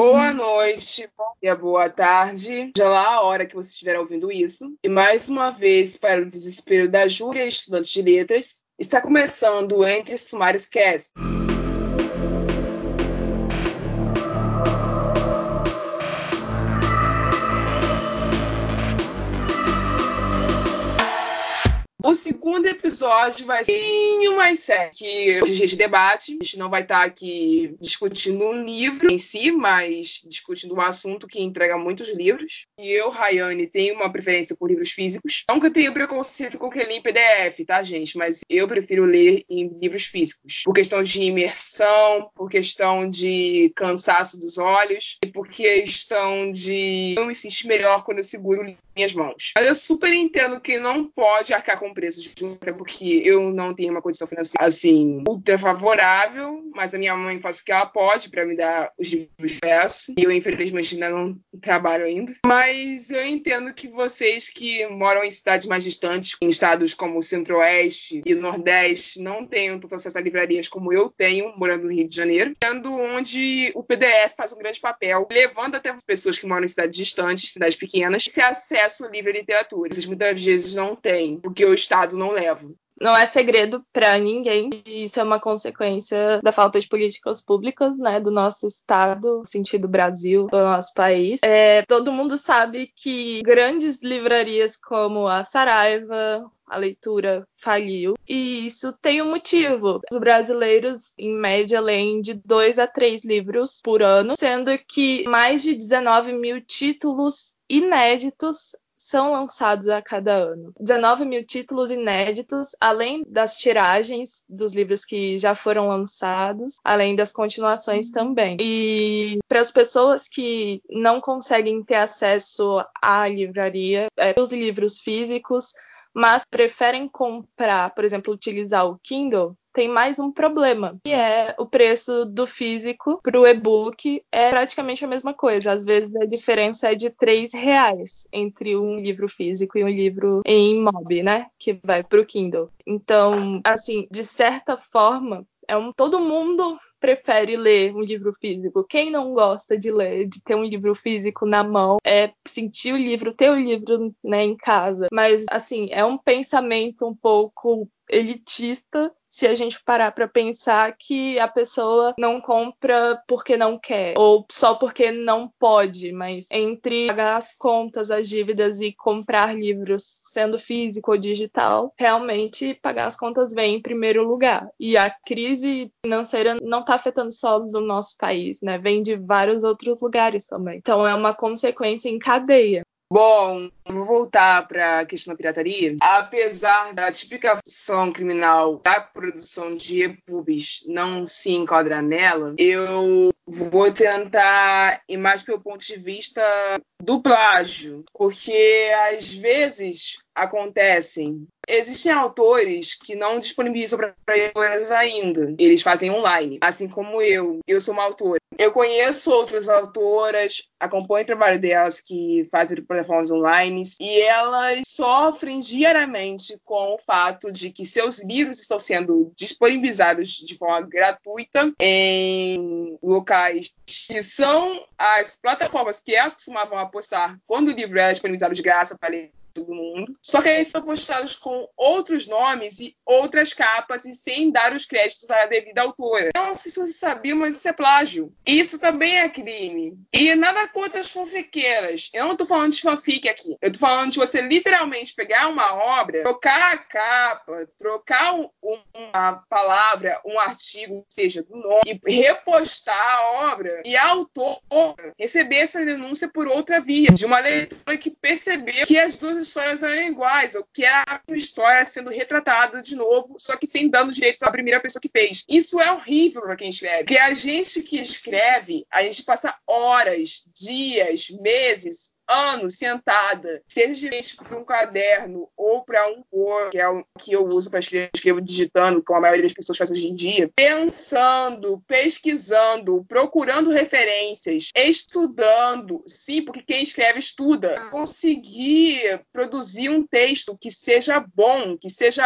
Boa noite, bom dia, boa tarde, já lá a hora que você estiver ouvindo isso. E mais uma vez, para o desespero da Júlia, estudante de letras, está começando Entre Sumários Cast. O segundo episódio vai ser um mais sério, que hoje a gente debate, a gente não vai estar aqui discutindo um livro em si, mas discutindo um assunto que entrega muitos livros. E eu, Rayane, tenho uma preferência por livros físicos. Nunca tenho preconceito com que lê em PDF, tá, gente? Mas eu prefiro ler em livros físicos. Por questão de imersão, por questão de cansaço dos olhos e por questão de eu me sentir melhor quando eu seguro minhas mãos. Mas eu super entendo que não pode arcar com preços de até porque eu não tenho uma condição financeira assim ultra favorável, mas a minha mãe faz o que ela pode para me dar os livros peço. Eu infelizmente ainda não trabalho ainda. Mas eu entendo que vocês que moram em cidades mais distantes, em estados como o Centro-Oeste e Nordeste, não tenham tanto acesso a livrarias como eu tenho, morando no Rio de Janeiro, sendo onde o PDF faz um grande papel, levando até pessoas que moram em cidades distantes, cidades pequenas, esse acesso acesso ao livro e literatura. Vocês muitas vezes não têm, porque o Estado não leva. Não é segredo para ninguém, isso é uma consequência da falta de políticas públicas, né, do nosso estado, no sentido Brasil, do nosso país. É, todo mundo sabe que grandes livrarias como a Saraiva, a leitura faliu. E isso tem um motivo. Os brasileiros, em média, leem de dois a três livros por ano, sendo que mais de 19 mil títulos inéditos são lançados a cada ano. 19 mil títulos inéditos, além das tiragens dos livros que já foram lançados, além das continuações também. E para as pessoas que não conseguem ter acesso à livraria, é, os livros físicos, mas preferem comprar, por exemplo, utilizar o Kindle, tem mais um problema, que é o preço do físico para o e-book é praticamente a mesma coisa. Às vezes a diferença é de três reais entre um livro físico e um livro em mob, né? Que vai para o Kindle. Então, assim, de certa forma, é um todo mundo prefere ler um livro físico? Quem não gosta de ler, de ter um livro físico na mão, é sentir o livro, ter o livro né, em casa? Mas, assim, é um pensamento um pouco elitista se a gente parar para pensar que a pessoa não compra porque não quer ou só porque não pode, mas entre pagar as contas, as dívidas e comprar livros, sendo físico ou digital, realmente pagar as contas vem em primeiro lugar. E a crise financeira não está afetando só do nosso país, né? Vem de vários outros lugares também. Então é uma consequência em cadeia. Bom, vou voltar para a questão da pirataria. Apesar da tipificação criminal da produção de e-pubs não se enquadrar nela, eu vou tentar ir mais pelo ponto de vista do plágio, porque às vezes acontecem. Existem autores que não disponibilizam para leitores ainda. Eles fazem online, assim como eu. Eu sou uma autora. Eu conheço outras autoras, acompanho o trabalho delas que fazem plataformas online e elas sofrem diariamente com o fato de que seus livros estão sendo disponibilizados de forma gratuita em locais que são as plataformas que elas costumavam apostar quando o livro era disponibilizado de graça para ler do mundo. Só que eles são postados com outros nomes e outras capas e sem dar os créditos à devida autora. Eu não sei se você sabia, mas isso é plágio. Isso também é crime. E nada contra as fanfiqueiras. Eu não tô falando de fanfic aqui. Eu tô falando de você literalmente pegar uma obra, trocar a capa, trocar uma palavra, um artigo, seja do nome, e repostar a obra e a autora receber essa denúncia por outra via, de uma leitora que percebeu que as duas histórias eram iguais, ou que era a história sendo retratada de novo, só que sem dando direitos à primeira pessoa que fez. Isso é horrível para quem escreve, porque a gente que escreve, a gente passa horas, dias, meses anos sentada, seja para um caderno ou para um Word, que é o que eu uso para escrever, escrevo digitando, como a maioria das pessoas faz hoje em dia, pensando, pesquisando, procurando referências, estudando, sim, porque quem escreve estuda, conseguir produzir um texto que seja bom, que seja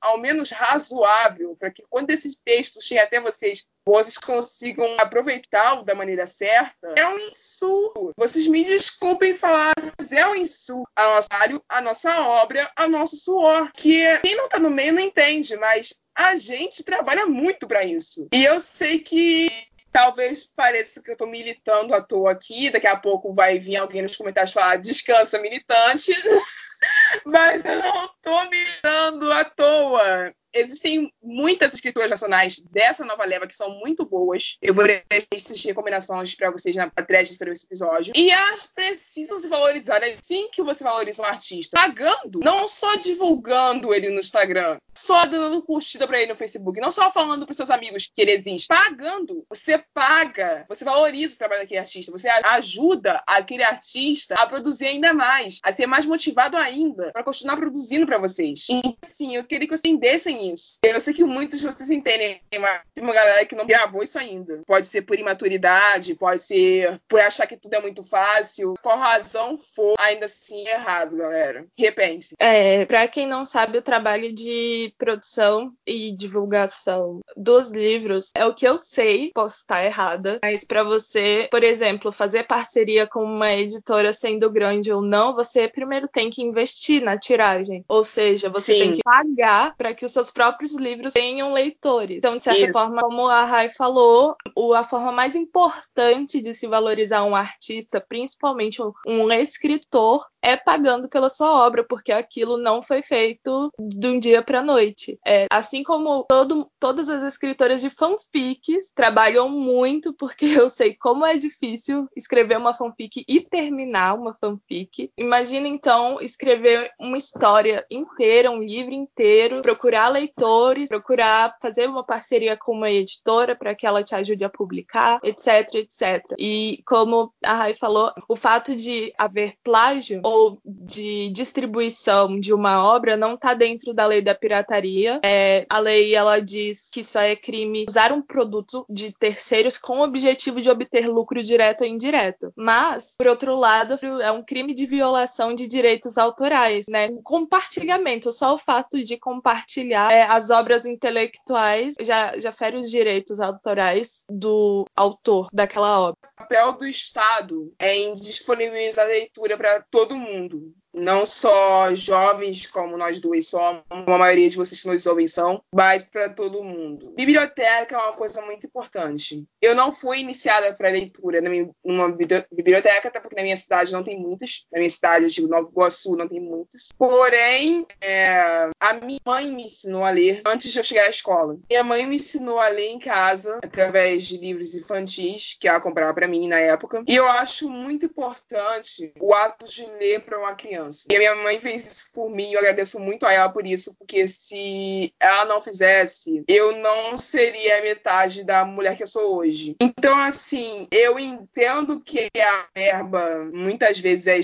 ao menos razoável, para que quando esse texto chegue até vocês vocês consigam aproveitar da maneira certa, é um insulto. Vocês me desculpem falar, mas é um insulto a nosso trabalho, a nossa obra, a nosso suor. Que quem não está no meio não entende, mas a gente trabalha muito para isso. E eu sei que talvez pareça que eu estou militando à toa aqui, daqui a pouco vai vir alguém nos comentários falar descansa militante, mas eu não estou militando à toa existem muitas escrituras nacionais dessa nova leva que são muito boas. Eu vou ler listas de recomendações para vocês na thread desse episódio. E elas precisam se valorizar. É assim que você valoriza um artista. Pagando, não só divulgando ele no Instagram, só dando curtida para ele no Facebook, não só falando para seus amigos que ele existe. Pagando, você paga, você valoriza o trabalho daquele artista, você ajuda aquele artista a produzir ainda mais, a ser mais motivado ainda para continuar produzindo para vocês. Então, assim, eu queria que vocês entendessem isso. Eu sei que muitos de vocês entendem, mas tem uma galera que não gravou isso ainda. Pode ser por imaturidade, pode ser por achar que tudo é muito fácil. Qual razão for, ainda assim é errado, galera. Repense. É, pra quem não sabe, o trabalho de produção e divulgação dos livros é o que eu sei, posso estar errada, mas para você, por exemplo, fazer parceria com uma editora sendo grande ou não, você primeiro tem que investir na tiragem. Ou seja, você Sim. tem que pagar para que os seus próprios livros tenham leitores. Então, de certa Isso. forma, como a Rai falou, a forma mais importante de se valorizar um artista, principalmente um escritor, é pagando pela sua obra, porque aquilo não foi feito de um dia para noite. É, assim como todo, todas as escritoras de fanfics trabalham muito, porque eu sei como é difícil escrever uma fanfic e terminar uma fanfic. Imagina então escrever uma história inteira, um livro inteiro, procurar leitores, procurar fazer uma parceria com uma editora para que ela te ajude a publicar, etc, etc. E como a Rai falou, o fato de haver plágio ou de distribuição de uma obra não está dentro da lei da pirataria. É, a lei ela diz que só é crime usar um produto de terceiros com o objetivo de obter lucro direto ou indireto. Mas, por outro lado, é um crime de violação de direitos autorais, né? Compartilhamento, só o fato de compartilhar é, as obras intelectuais já, já fere os direitos autorais do autor daquela obra. O papel do Estado é em disponibilizar a leitura para todo mundo não só jovens como nós duas somos, a maioria de vocês que nos ouvem são, mas para todo mundo. Biblioteca é uma coisa muito importante. Eu não fui iniciada para leitura numa biblioteca, até porque na minha cidade não tem muitas. Na minha cidade, eu digo Nova Iguaçu, não tem muitas. Porém, é, a minha mãe me ensinou a ler antes de eu chegar à escola. Minha mãe me ensinou a ler em casa, através de livros infantis que ela comprava para mim na época. E eu acho muito importante o ato de ler para uma criança criança. E a minha mãe fez isso por mim, eu agradeço muito a ela por isso, porque se ela não fizesse, eu não seria a metade da mulher que eu sou hoje. Então, assim, eu entendo que a verba muitas vezes é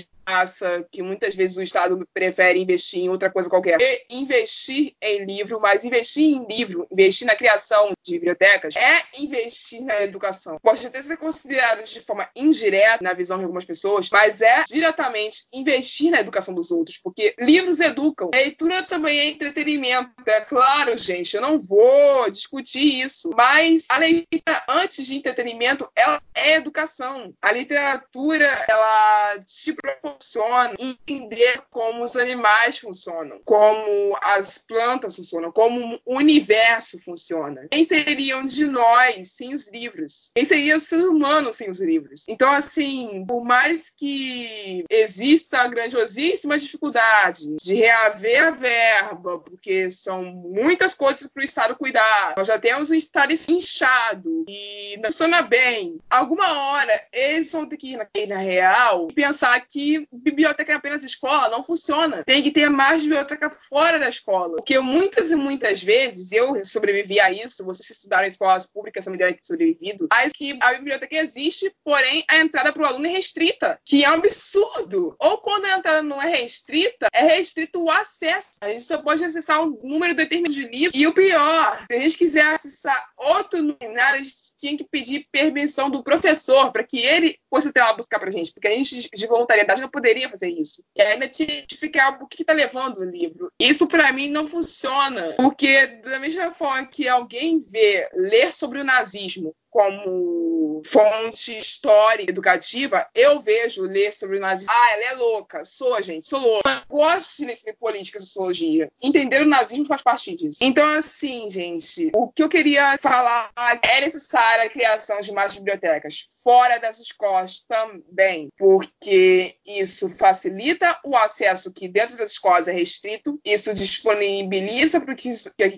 que muitas vezes o Estado prefere investir em outra coisa qualquer. E investir em livro, mas investir em livro, investir na criação de bibliotecas, é investir na educação. Pode até ser considerado de forma indireta na visão de algumas pessoas, mas é diretamente investir na educação dos outros, porque livros educam. A leitura também é entretenimento. É claro, gente, eu não vou discutir isso, mas a leitura antes de entretenimento, ela é educação. A literatura, ela te propõe funciona, entender como os animais funcionam, como as plantas funcionam, como o universo funciona. Quem seriam de nós sem os livros? Quem seria o ser humano sem os livros? Então, assim, por mais que exista a grandiosíssima dificuldade de reaver a verba, porque são muitas coisas para o Estado cuidar, nós já temos um Estado inchado e não funciona bem. Alguma hora eles vão ter que ir na, real e pensar que biblioteca é apenas escola não funciona. Tem que ter mais biblioteca fora da escola. Porque muitas e muitas vezes, eu sobrevivi a isso, vocês que estudaram em escolas públicas também devem ter sobrevivido, mas que a biblioteca existe, porém a entrada para o aluno é restrita, que é um absurdo. Ou quando a entrada não é restrita, é restrito o acesso. A gente só pode acessar um número determinado de livros. E o pior, se a gente quiser acessar outro número, a gente tinha que pedir permissão do professor para que ele fosse até lá buscar para a gente, porque a gente de voluntariedade não poderia fazer isso. E ainda te explicar o que está levando o livro. Isso, para mim, não funciona. Porque, da mesma forma que alguém vê ler sobre o nazismo como fonte histórica educativa, eu vejo ler sobre o nazismo. Ah, ela é louca. Sou, gente, sou louca. Eu gosto de ler política e sociologia. Entender o nazismo faz parte disso. Então, assim, gente, o que eu queria falar é necessária a criação de mais bibliotecas fora das escolas também, porque isso facilita o acesso que dentro das escolas é restrito, isso disponibiliza para que,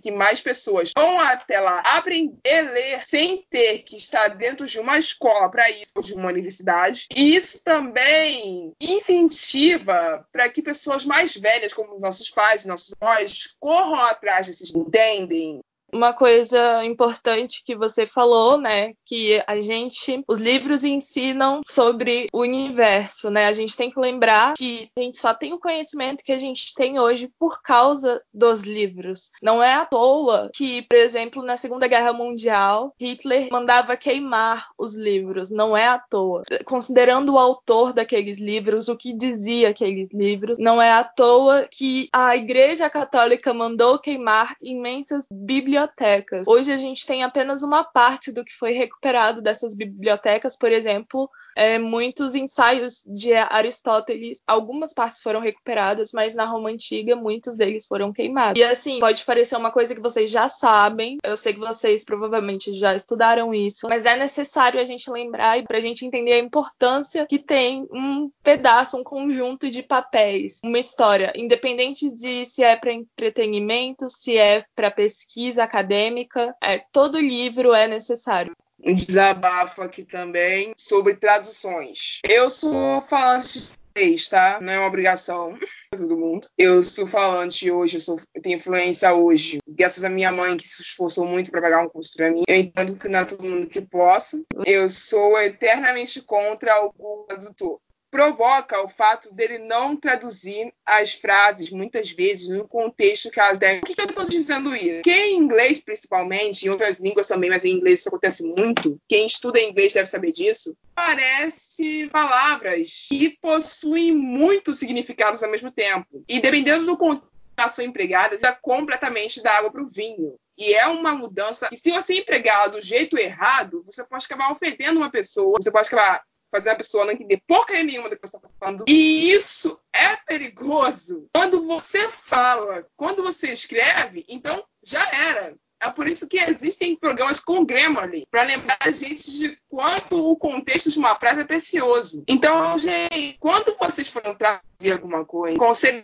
que mais pessoas vão até lá aprender a ler sem ter que estar dentro de uma escola para isso, de uma universidade. E isso também incentiva para que pessoas mais velhas, como nossos pais e nossos avós, corram atrás desses entendem uma coisa importante que você falou, né, que a gente, os livros ensinam sobre o universo, né? A gente tem que lembrar que a gente só tem o conhecimento que a gente tem hoje por causa dos livros. Não é à toa que, por exemplo, na Segunda Guerra Mundial, Hitler mandava queimar os livros. Não é à toa. Considerando o autor daqueles livros, o que dizia aqueles livros, não é à toa que a Igreja Católica mandou queimar imensas bibliotecas bibliotecas. Hoje a gente tem apenas uma parte do que foi recuperado dessas bibliotecas, por exemplo, é, muitos ensaios de Aristóteles, algumas partes foram recuperadas, mas na Roma Antiga muitos deles foram queimados. E assim, pode parecer uma coisa que vocês já sabem, eu sei que vocês provavelmente já estudaram isso, mas é necessário a gente lembrar e para a gente entender a importância que tem um pedaço, um conjunto de papéis, uma história, independente de se é para entretenimento, se é para pesquisa acadêmica, é, todo livro é necessário um desabafo aqui também sobre traduções. Eu sou falante de inglês, tá? Não é uma obrigação todo mundo. Eu sou falante hoje, eu, sou, eu tenho influência hoje, graças à minha mãe que se esforçou muito para pagar um curso para mim. Eu entendo que não é todo mundo que possa. Eu sou eternamente contra o tradutor provoca o fato dele não traduzir as frases, muitas vezes, no contexto que elas devem. Por que eu estou dizendo isso? Quem em inglês, principalmente, em outras línguas também, mas em inglês isso acontece muito, quem estuda inglês deve saber disso, parece palavras que possuem muitos significados ao mesmo tempo. E dependendo do contexto são empregadas, é completamente da água para o vinho. E é uma mudança que, se você empregar do jeito errado, você pode acabar ofendendo uma pessoa, você pode acabar fazer a pessoa não entender porcaria nenhuma do que você está falando. E isso é perigoso. Quando você fala, quando você escreve, então já era. É por isso que existem programas com Grammarly, para lembrar a gente de quanto o contexto de uma frase é precioso. Então, gente, quando vocês forem traduzir alguma coisa, conselho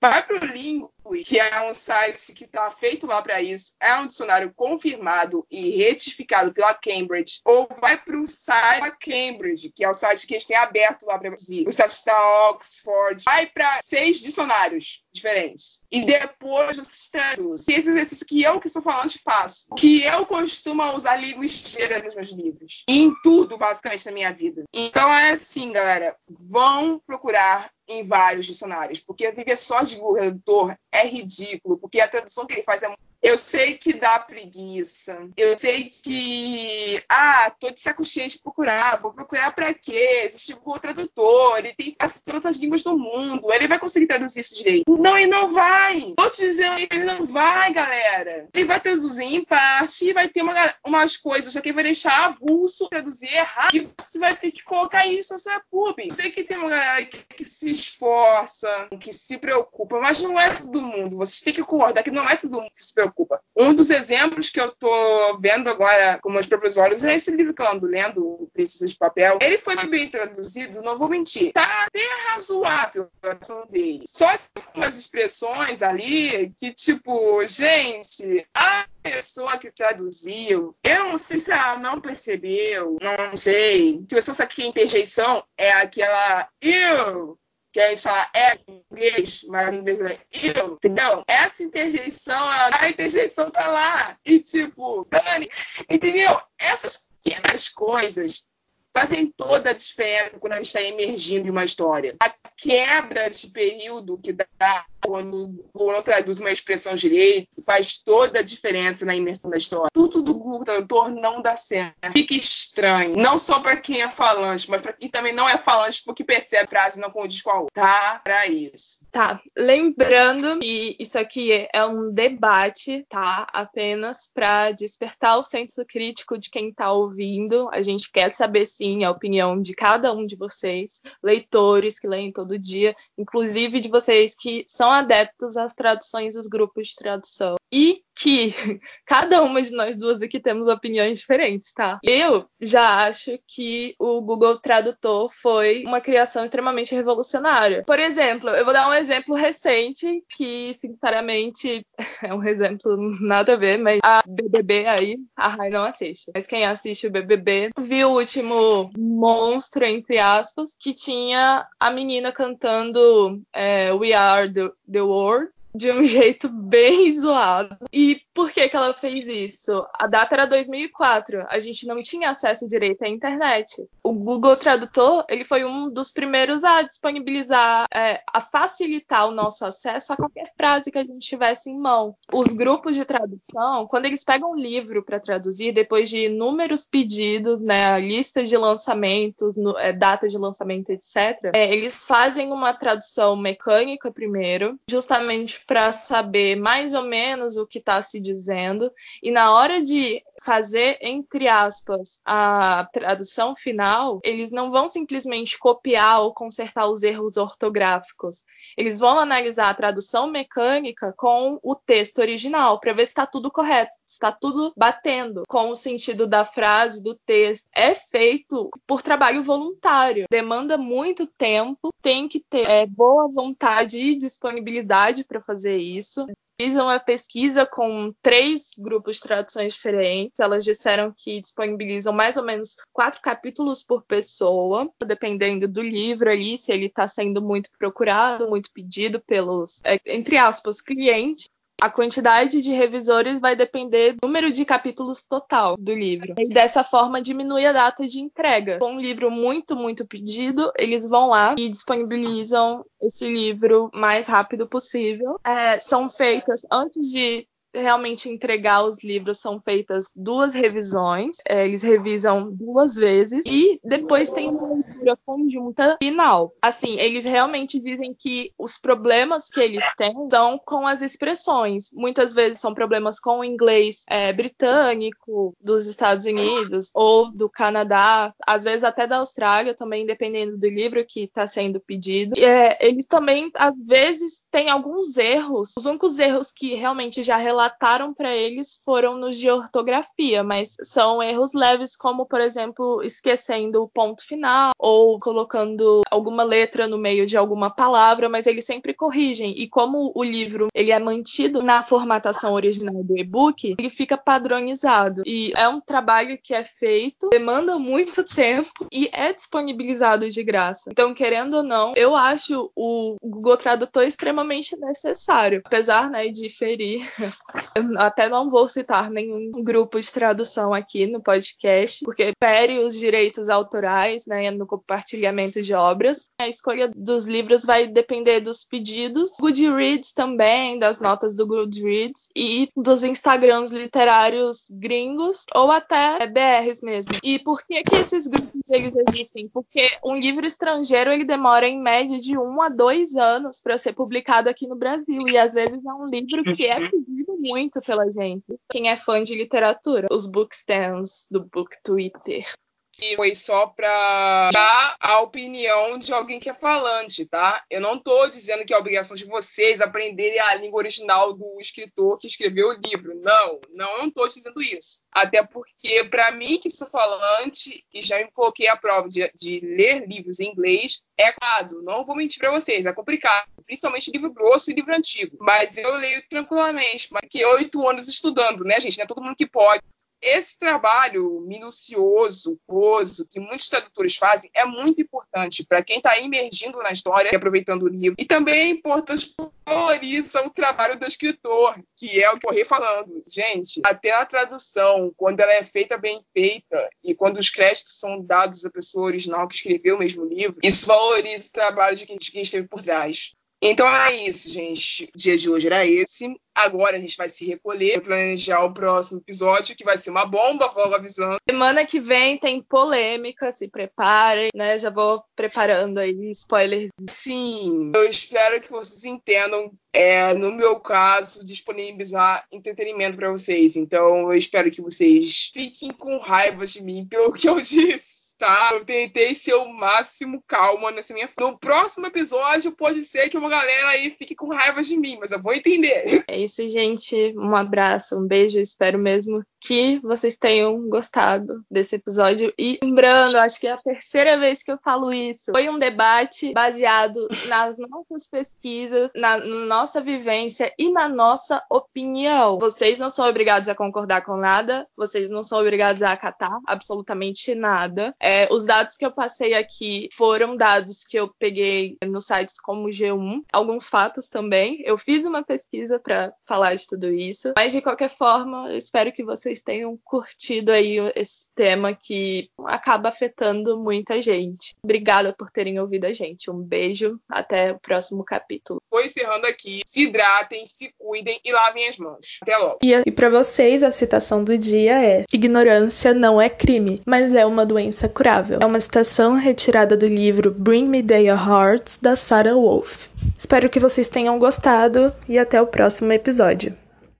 vai para o Lingo, que é um site que está feito lá para isso, é um dicionário confirmado e retificado pela Cambridge, ou vai para o site da Cambridge, que é o site que eles têm aberto lá para você, o site da Oxford, vai para seis dicionários diferentes. E depois você traduz. Esse exercício que eu que estou falando faço, que eu costumo usar língua estrangeira nos meus livros, em tudo, basicamente, na minha vida. Então é assim, galera, vão procurar em vários dicionários, porque viver só de Google Tradutor é ridículo, porque a tradução que ele faz é eu sei que dá preguiça. Eu sei que. Ah, tô de saco cheio de procurar. Vou procurar para quê? Existe o Tradutor, ele tem todas as línguas do mundo. Ele vai conseguir traduzir isso direito. Não, ele não vai. Vou te dizer, ele não vai, galera. Ele vai traduzir em parte e vai ter uma, umas coisas aqui vai deixar avulso, traduzir errado. E você vai ter que colocar isso na sua pub. Eu sei que tem uma galera que, que se esforça, que se preocupa, mas não é todo mundo. Vocês têm que concordar que não é todo mundo que se preocupa. Um dos exemplos que eu estou vendo agora com meus próprios olhos é esse livro que eu ando lendo, Princesa de Papel. Ele foi bem traduzido, não vou mentir. Tá até razoável a dele. Só que algumas expressões ali que, tipo, gente, a pessoa que traduziu, eu não sei se ela não percebeu, não sei. Se você sabe que interjeição é aquela eu que a gente fala é inglês, mas em inglês é eu, entendeu? Essa interjeição, a interjeição tá lá. E tipo, Dani, entendeu? Essas pequenas coisas fazem toda a diferença quando a gente está emergindo em uma história. A quebra de período que dá quando o Google traduz uma expressão direito, faz toda a diferença na imersão da história. Tudo do Google Tradutor não dá certo. Fica estranho. Não só para quem é falante, mas para quem também não é falante, porque percebe a frase não condiz com a outra. Tá? Para isso. Tá. Lembrando que isso aqui é um debate, tá? Apenas para despertar o senso crítico de quem está ouvindo. A gente quer saber, sim, a opinião de cada um de vocês, leitores que leem todo dia, inclusive de vocês que são adeptos às traduções dos grupos de tradução. E que cada uma de nós duas aqui temos opiniões diferentes, tá? Eu já acho que o Google Tradutor foi uma criação extremamente revolucionária. Por exemplo, eu vou dar um exemplo recente que, sinceramente, é um exemplo nada a ver, mas a BBB aí, a Rai não assiste. Mas quem assiste o BBB viu o último monstro, entre aspas, que tinha a menina cantando é, We Are the, the World de um jeito bem zoado. E por que, que ela fez isso? A data era 2004, a gente não tinha acesso direito à internet. O Google Tradutor ele foi um dos primeiros a disponibilizar, é, a facilitar o nosso acesso a qualquer frase que a gente tivesse em mão. Os grupos de tradução, quando eles pegam um livro para traduzir, depois de inúmeros pedidos, né, lista de lançamentos, no, é, data de lançamento, etc., é, eles fazem uma tradução mecânica primeiro, justamente para saber mais ou menos o que está se dizendo, e na hora de fazer, entre aspas, a tradução final, eles não vão simplesmente copiar ou consertar os erros ortográficos. Eles vão analisar a tradução mecânica com o texto original para ver se está tudo correto, se está tudo batendo com o sentido da frase, do texto. É feito por trabalho voluntário, demanda muito tempo, tem que ter é, boa vontade e disponibilidade para fazer isso fizeram uma pesquisa com três grupos de traduções diferentes. Elas disseram que disponibilizam mais ou menos quatro capítulos por pessoa, dependendo do livro ali, se ele está sendo muito procurado, muito pedido pelos, é, entre aspas, clientes a quantidade de revisores vai depender do número de capítulos total do livro. E dessa forma diminui a data de entrega. Com um livro muito, muito pedido, eles vão lá e disponibilizam esse livro mais rápido possível. É, são feitas antes de realmente entregar os livros são feitas duas revisões, é, eles revisam duas vezes e depois tem uma leitura conjunta final. Assim, eles realmente dizem que os problemas que eles têm são com as expressões. Muitas vezes são problemas com o inglês é, britânico, dos Estados Unidos ou do Canadá, às vezes até da Austrália também, dependendo do livro que está sendo pedido. É, eles também, às vezes, têm alguns erros. Os únicos erros que realmente já relataram relataram para eles foram nos de ortografia, mas são erros leves, como, por exemplo, esquecendo o ponto final ou colocando alguma letra no meio de alguma palavra, mas eles sempre corrigem. E como o livro ele é mantido na formatação original do e-book, ele fica padronizado. E é um trabalho que é feito, demanda muito tempo e é disponibilizado de graça. Então, querendo ou não, eu acho o Google Tradutor extremamente necessário, apesar né, de ferir eu até não vou citar nenhum grupo de tradução aqui no podcast, porque fere os direitos autorais né, no compartilhamento de obras. A escolha dos livros vai depender dos pedidos, Goodreads também, das notas do Goodreads e dos Instagrams literários gringos ou até BRs mesmo. E por que que esses grupos eles existem? Porque um livro estrangeiro ele demora em média de um a dois anos para ser publicado aqui no Brasil e às vezes é um livro que é pedido muito pela gente. Quem é fã de literatura, os bookstands do Book Twitter que foi só para dar a opinião de alguém que é falante, tá? Eu não estou dizendo que é obrigação de vocês aprenderem a língua original do escritor que escreveu o livro. Não, não, estou dizendo isso. Até porque, para mim, que sou falante e já me coloquei à prova de, de ler livros em inglês, é claro, não vou mentir para vocês, é complicado, principalmente livro grosso e livro antigo. Mas eu leio tranquilamente, mas que oito anos estudando, né, gente? Não é todo mundo que pode esse trabalho minucioso, poso, que muitos tradutores fazem, é muito importante para quem está emergindo na história e aproveitando o livro. E também é importante valorizar o trabalho do escritor, que é o que eu falando. Gente, até a tradução, quando ela é feita bem feita e quando os créditos são dados à pessoa original que escreveu o mesmo livro, isso valoriza o trabalho de quem esteve por trás. Então é isso, gente. O dia de hoje era esse. Agora a gente vai se recolher, planejar o próximo episódio, que vai ser uma bomba, vou avisando. Semana que vem tem polêmica, se preparem, né? Já vou preparando aí spoilers. Sim, eu espero que vocês entendam, é, no meu caso, disponibilizar entretenimento para vocês. Então eu espero que vocês fiquem com raiva de mim pelo que eu disse tá? Eu tentei ser o máximo calma nessa minha No próximo episódio, pode ser que uma galera aí fique com raiva de mim, mas eu vou entender. É isso, gente. Um abraço, um beijo. Espero mesmo que vocês tenham gostado desse episódio. E lembrando, acho que é a terceira vez que eu falo isso. Foi um debate baseado nas nossas pesquisas, na nossa vivência e na nossa opinião. Vocês não são obrigados a concordar com nada, vocês não são obrigados a acatar absolutamente nada. É, os dados que eu passei aqui foram dados que eu peguei nos sites como G1, alguns fatos também. Eu fiz uma pesquisa para falar de tudo isso, mas de qualquer forma, eu espero que vocês tenham curtido aí esse tema que acaba afetando muita gente. Obrigada por terem ouvido a gente. Um beijo, até o próximo capítulo. Vou encerrando aqui. Se hidratem, se cuidem e lavem as mãos. Até logo. E, e para vocês, a citação do dia é: Ignorância não é crime, mas é uma doença curável. É uma citação retirada do livro Bring Me Their Hearts, da Sarah Wolf. Espero que vocês tenham gostado e até o próximo episódio.